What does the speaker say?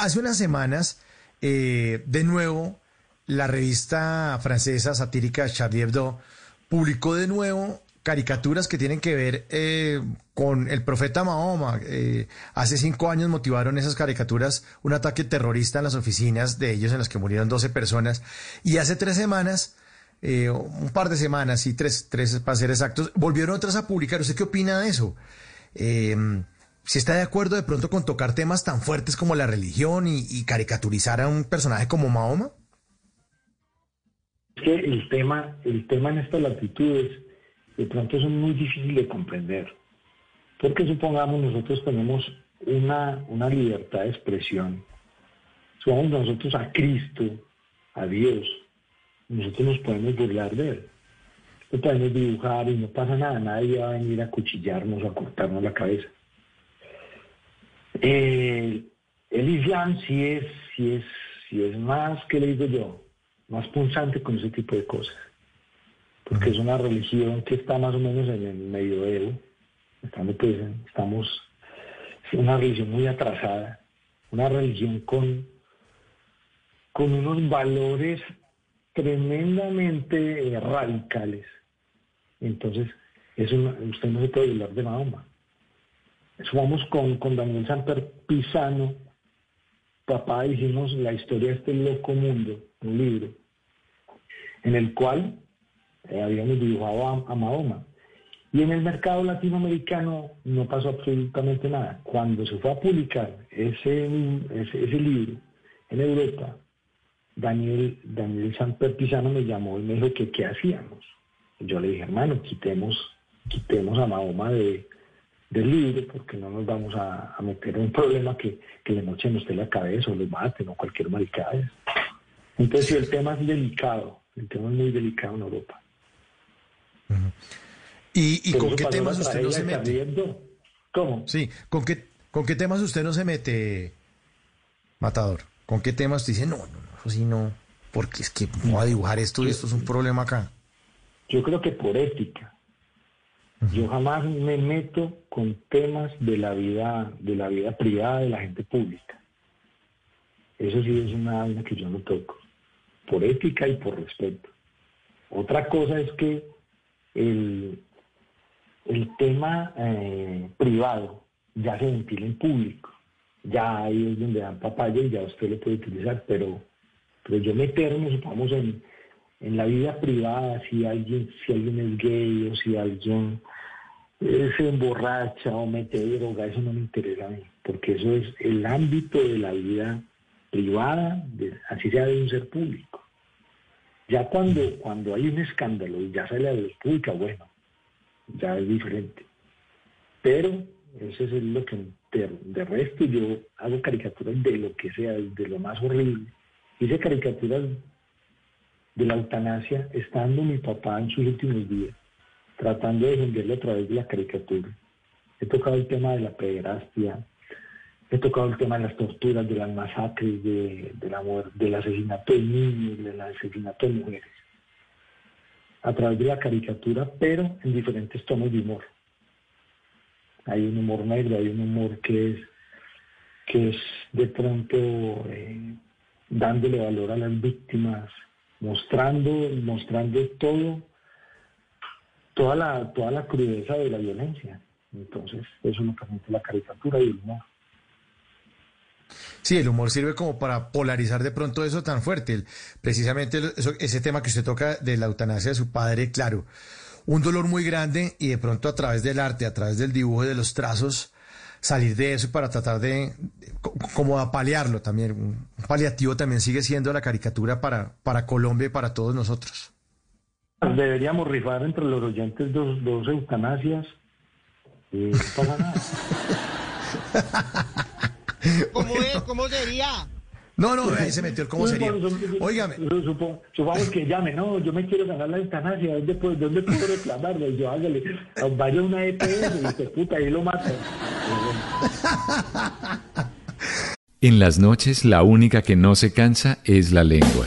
hace unas semanas, eh, de nuevo, la revista francesa satírica Charlie Hebdo publicó de nuevo caricaturas que tienen que ver eh, con el profeta Mahoma. Eh, hace cinco años motivaron esas caricaturas un ataque terrorista en las oficinas de ellos en las que murieron 12 personas. Y hace tres semanas, eh, un par de semanas, y tres, tres para ser exactos, volvieron otras a publicar. ¿Usted qué opina de eso? Si está de acuerdo de pronto con tocar temas tan fuertes como la religión y, caricaturizar a un personaje como Mahoma? Es que el tema, el tema en estas latitudes de pronto son muy difíciles de comprender. Porque supongamos nosotros tenemos una, una libertad de expresión. Supongamos nosotros a Cristo, a Dios, nosotros nos podemos burlar de Él. Lo podemos dibujar y no pasa nada, nadie va a venir a cuchillarnos o a cortarnos la cabeza. Eh, el Islam sí es, es, es más, que le digo yo, más punzante con ese tipo de cosas porque es una religión que está más o menos en el medioevo, estamos, pues, estamos es una religión muy atrasada, una religión con, con unos valores tremendamente radicales. Entonces, eso usted no se puede hablar de Mahoma. Eso vamos con, con Daniel Samper Pisano, papá, hicimos la historia de este loco mundo, un libro, en el cual eh, habíamos dibujado a, Mahoma. Y en el mercado latinoamericano no pasó absolutamente nada. Cuando se fue a publicar ese, ese, libro en Europa, Daniel, Daniel Samper Pisano me llamó y me dijo que qué hacíamos. yo le dije, hermano, quitemos, quitemos a Mahoma de, del libro porque no nos vamos a, meter en un problema que, que le mochen usted la cabeza o le maten o cualquier maricada. Entonces, el tema es delicado, el tema es muy delicado en Europa. ¿Y, con qué temas usted no se mete? ¿Cómo? Sí, ¿con qué, ¿con qué temas usted no se mete, Matador? ¿Con qué temas usted dice, no, no, no, eso sí no, porque es que voy a dibujar esto y esto es un problema acá? Yo creo que por ética. Yo jamás me meto con temas de la vida, de la vida privada de la gente pública. Eso sí es una vaina que yo no toco, por ética y por respeto. Otra cosa es que el, el tema eh, privado ya se ventila en público. Ya ahí es donde dan papaya y ya usted lo puede utilizar, pero, pero yo meterme, supongamos, en, en la vida privada, si alguien, si alguien es gay o si alguien se emborracha o mete droga, eso no me interesa a mí, porque eso es el ámbito de la vida privada, así sea de un ser público. Ya cuando, cuando hay un escándalo y ya sale a la luz pública, bueno, ya es diferente. Pero eso es lo que de, resto yo hago caricaturas de lo que sea, de lo más horrible. Hice caricaturas de la eutanasia estando mi papá en sus últimos días, tratando de defenderlo a través de la caricatura. He tocado el tema de la pederastia, he tocado el tema de las torturas, de las masacres, de, la, del asesinato de niños, del asesinato de mujeres, a través de la caricatura, pero en diferentes tonos de humor. Hay un humor negro, hay un humor que es, que es de pronto eh, dándole valor a las víctimas, mostrando, mostrando todo, toda la, toda la crudeza de la violencia. Entonces, eso lo permite la caricatura y el humor. Sí, el humor sirve como para polarizar de pronto eso tan fuerte. precisamente ese tema que usted toca de la eutanasia de su padre, claro, un dolor muy grande y de pronto a través del arte, a través del dibujo y de los trazos, salir de eso para tratar de, como apalearlo también. Un paliativo también sigue siendo la caricatura para, para Colombia y para todos nosotros. Deberíamos rifar entre los oyentes dos, dos eutanasias y no pasa nada. ¿Cómo es? ¿Cómo sería? No, no, ahí se metió el cómo sería. Óigame. Supongamos que llame, no, yo me quiero ganar la eutanasia, ¿dónde puedo, dónde puedo reclamarlo? Y yo hágale, vaya una EPS y dice, puta, ahí lo mata. En las noches la única que no se cansa es la lengua.